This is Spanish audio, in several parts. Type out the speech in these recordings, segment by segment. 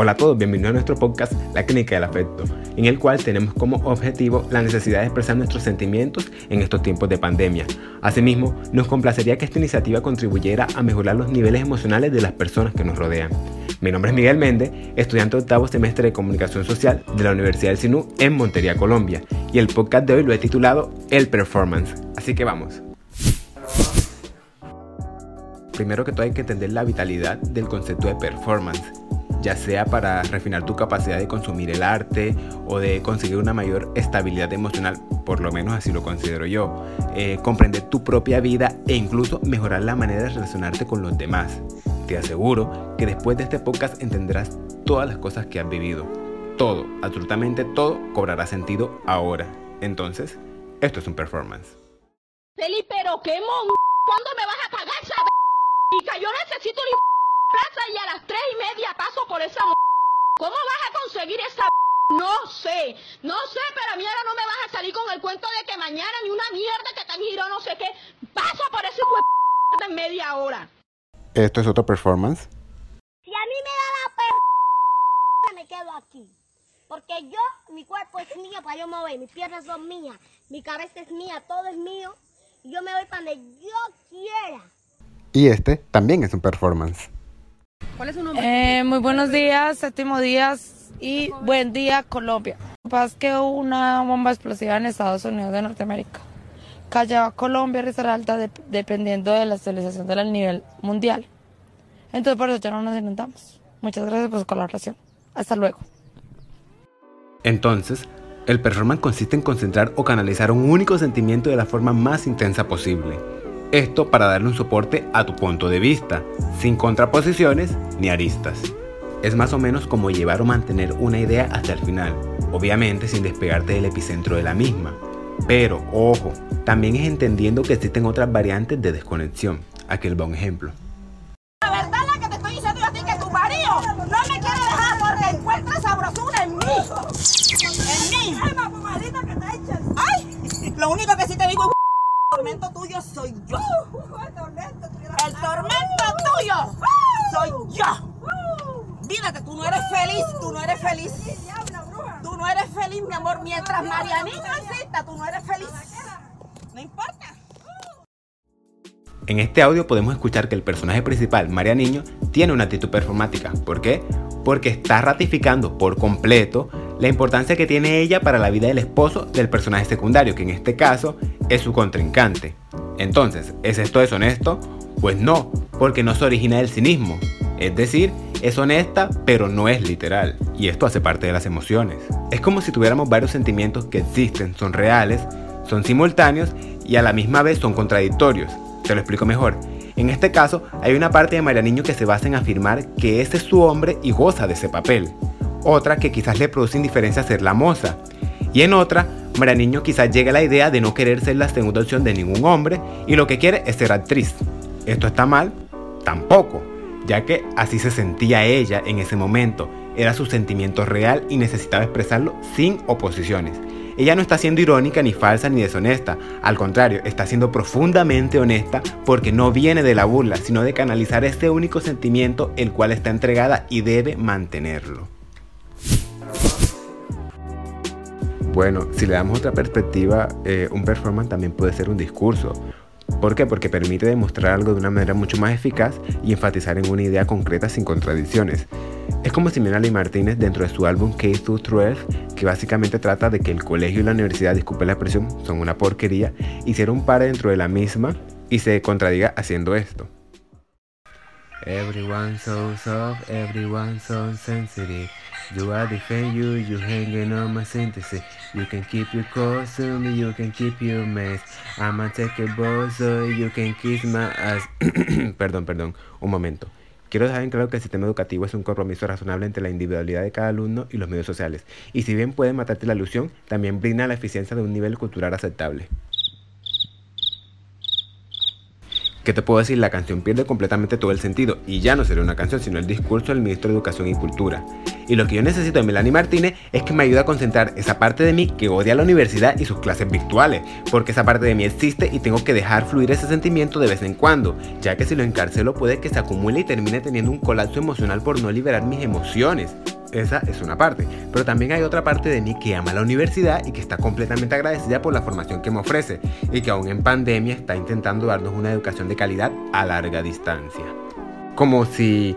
Hola a todos, bienvenidos a nuestro podcast La Clínica del Afecto, en el cual tenemos como objetivo la necesidad de expresar nuestros sentimientos en estos tiempos de pandemia. Asimismo, nos complacería que esta iniciativa contribuyera a mejorar los niveles emocionales de las personas que nos rodean. Mi nombre es Miguel Méndez, estudiante octavo semestre de Comunicación Social de la Universidad del Sinú en Montería, Colombia, y el podcast de hoy lo he titulado El Performance. Así que vamos. Primero que todo hay que entender la vitalidad del concepto de performance ya sea para refinar tu capacidad de consumir el arte o de conseguir una mayor estabilidad emocional, por lo menos así lo considero yo, eh, comprender tu propia vida e incluso mejorar la manera de relacionarte con los demás. Te aseguro que después de este podcast entenderás todas las cosas que has vivido. Todo, absolutamente todo, cobrará sentido ahora. Entonces, esto es un performance. Pero qué mon... ¿Cuándo me vas a pagar esa... Yo necesito plaza y a las tres y media ¿Cómo vas a conseguir esa No sé, no sé, pero a mí ahora no me vas a salir con el cuento de que mañana ni una mierda que te giro no sé qué. Paso por ese en media hora. ¿Esto es otro performance? Si a mí me da la per... me quedo aquí. Porque yo, mi cuerpo es mío para yo mover, mis piernas son mías, mi cabeza es mía, todo es mío. Y yo me voy para donde yo quiera. Y este también es un performance. ¿Cuál es su nombre? Eh, muy buenos días, séptimo días y buen día Colombia. Lo que pasa es que hubo una bomba explosiva en Estados Unidos de Norteamérica. Cayó a Colombia y alta dependiendo de la estabilización del nivel mundial. Entonces por eso ya no nos inundamos. Muchas gracias por su colaboración. Hasta luego. Entonces, el performance consiste en concentrar o canalizar un único sentimiento de la forma más intensa posible esto para darle un soporte a tu punto de vista, sin contraposiciones ni aristas. Es más o menos como llevar o mantener una idea hasta el final, obviamente sin despegarte del epicentro de la misma. Pero, ojo, también es entendiendo que existen otras variantes de desconexión. Aquí va un ejemplo. La verdad la que te estoy diciendo a ti que tu marido no me quiere dejar porque encuentra sabrosura en mí. En mí. Ay, lo único que te digo el tormento tuyo El tormento tuyo soy yo. Mira que tú no eres feliz, tú no eres feliz. Tú no eres feliz, mi amor. Mientras Marianito exista, tú no eres feliz. No importa. En este audio podemos escuchar que el personaje principal, María Niño, tiene una actitud performática. ¿Por qué? Porque está ratificando por completo la importancia que tiene ella para la vida del esposo del personaje secundario, que en este caso es su contrincante. Entonces, ¿es esto deshonesto? Pues no, porque no se origina del cinismo. Es decir, es honesta, pero no es literal. Y esto hace parte de las emociones. Es como si tuviéramos varios sentimientos que existen, son reales, son simultáneos y a la misma vez son contradictorios. Te lo explico mejor. En este caso, hay una parte de María Niño que se basa en afirmar que ese es su hombre y goza de ese papel otra que quizás le produce indiferencia ser la moza. Y en otra, María Niño quizás llegue a la idea de no querer ser la segunda opción de ningún hombre y lo que quiere es ser actriz. ¿Esto está mal? Tampoco, ya que así se sentía ella en ese momento. Era su sentimiento real y necesitaba expresarlo sin oposiciones. Ella no está siendo irónica, ni falsa, ni deshonesta. Al contrario, está siendo profundamente honesta porque no viene de la burla, sino de canalizar este único sentimiento el cual está entregada y debe mantenerlo. Bueno, si le damos otra perspectiva, eh, un performance también puede ser un discurso. ¿Por qué? Porque permite demostrar algo de una manera mucho más eficaz y enfatizar en una idea concreta sin contradicciones. Es como si Lee Martínez dentro de su álbum K-12, que básicamente trata de que el colegio y la universidad, disculpe la expresión, son una porquería, hiciera un par dentro de la misma y se contradiga haciendo esto. Everyone so soft, so sensitive. You can keep your calls to me, you can keep your mess. I'ma take a boss so you can kiss my ass. perdón, perdón, un momento. Quiero dejar en claro que el sistema educativo es un compromiso razonable entre la individualidad de cada alumno y los medios sociales. Y si bien puede matarte la ilusión, también brinda la eficiencia de un nivel cultural aceptable. ¿Qué te puedo decir? La canción pierde completamente todo el sentido y ya no sería una canción, sino el discurso del ministro de Educación y Cultura. Y lo que yo necesito de Melanie Martínez es que me ayude a concentrar esa parte de mí que odia la universidad y sus clases virtuales, porque esa parte de mí existe y tengo que dejar fluir ese sentimiento de vez en cuando, ya que si lo encarcelo puede que se acumule y termine teniendo un colapso emocional por no liberar mis emociones. Esa es una parte. Pero también hay otra parte de mí que ama la universidad y que está completamente agradecida por la formación que me ofrece y que aún en pandemia está intentando darnos una educación de calidad a larga distancia. Como si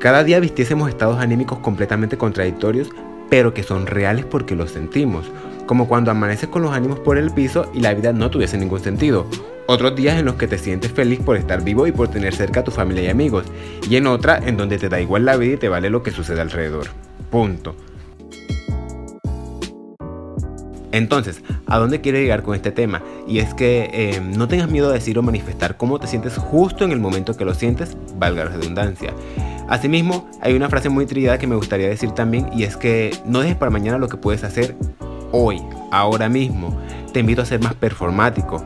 cada día vistiésemos estados anímicos completamente contradictorios, pero que son reales porque los sentimos. Como cuando amaneces con los ánimos por el piso y la vida no tuviese ningún sentido otros días en los que te sientes feliz por estar vivo y por tener cerca a tu familia y amigos. Y en otra en donde te da igual la vida y te vale lo que sucede alrededor. Punto. Entonces, ¿a dónde quiero llegar con este tema? Y es que eh, no tengas miedo de decir o manifestar cómo te sientes justo en el momento que lo sientes, valga la redundancia. Asimismo, hay una frase muy trillada que me gustaría decir también y es que no dejes para mañana lo que puedes hacer hoy, ahora mismo. Te invito a ser más performático.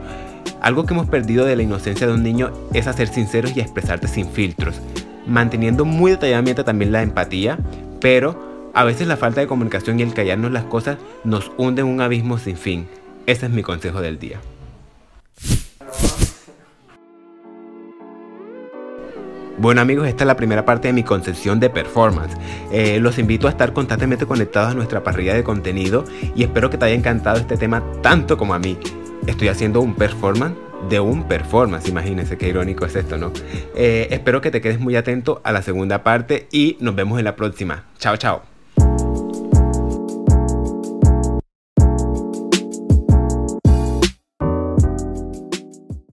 Algo que hemos perdido de la inocencia de un niño es a ser sinceros y expresarte sin filtros, manteniendo muy detalladamente también la empatía, pero a veces la falta de comunicación y el callarnos las cosas nos hunde en un abismo sin fin. Ese es mi consejo del día. Bueno amigos, esta es la primera parte de mi concepción de performance. Eh, los invito a estar constantemente conectados a nuestra parrilla de contenido y espero que te haya encantado este tema tanto como a mí estoy haciendo un performance de un performance. Imagínense qué irónico es esto, ¿no? Eh, espero que te quedes muy atento a la segunda parte y nos vemos en la próxima. Chao, chao.